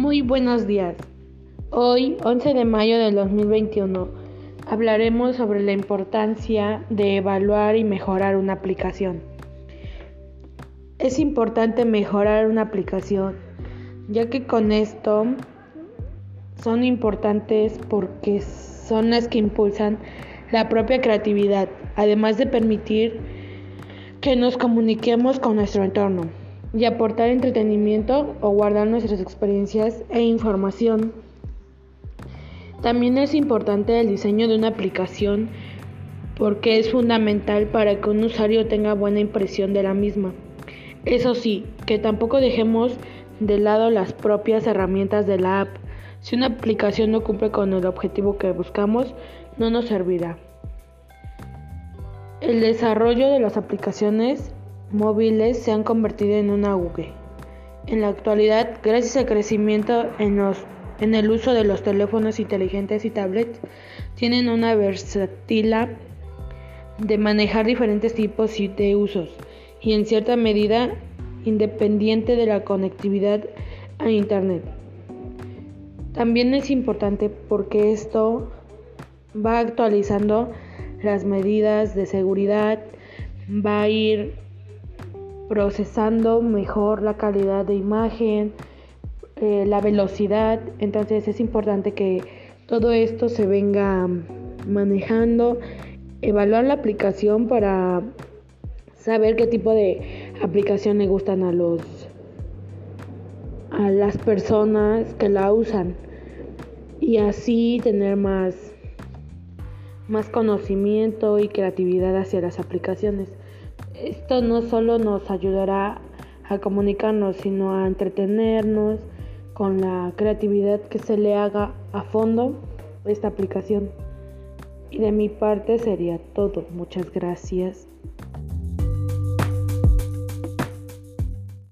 Muy buenos días. Hoy, 11 de mayo del 2021, hablaremos sobre la importancia de evaluar y mejorar una aplicación. Es importante mejorar una aplicación, ya que con esto son importantes porque son las que impulsan la propia creatividad, además de permitir que nos comuniquemos con nuestro entorno y aportar entretenimiento o guardar nuestras experiencias e información. También es importante el diseño de una aplicación porque es fundamental para que un usuario tenga buena impresión de la misma. Eso sí, que tampoco dejemos de lado las propias herramientas de la app. Si una aplicación no cumple con el objetivo que buscamos, no nos servirá. El desarrollo de las aplicaciones móviles se han convertido en un auge. En la actualidad, gracias al crecimiento en, los, en el uso de los teléfonos inteligentes y tablets, tienen una versatilidad de manejar diferentes tipos de usos y en cierta medida independiente de la conectividad a Internet. También es importante porque esto va actualizando las medidas de seguridad, va a ir procesando mejor la calidad de imagen, eh, la velocidad. Entonces es importante que todo esto se venga manejando, evaluar la aplicación para saber qué tipo de aplicación le gustan a los a las personas que la usan y así tener más más conocimiento y creatividad hacia las aplicaciones. Esto no solo nos ayudará a comunicarnos, sino a entretenernos con la creatividad que se le haga a fondo esta aplicación. Y de mi parte sería todo. Muchas gracias.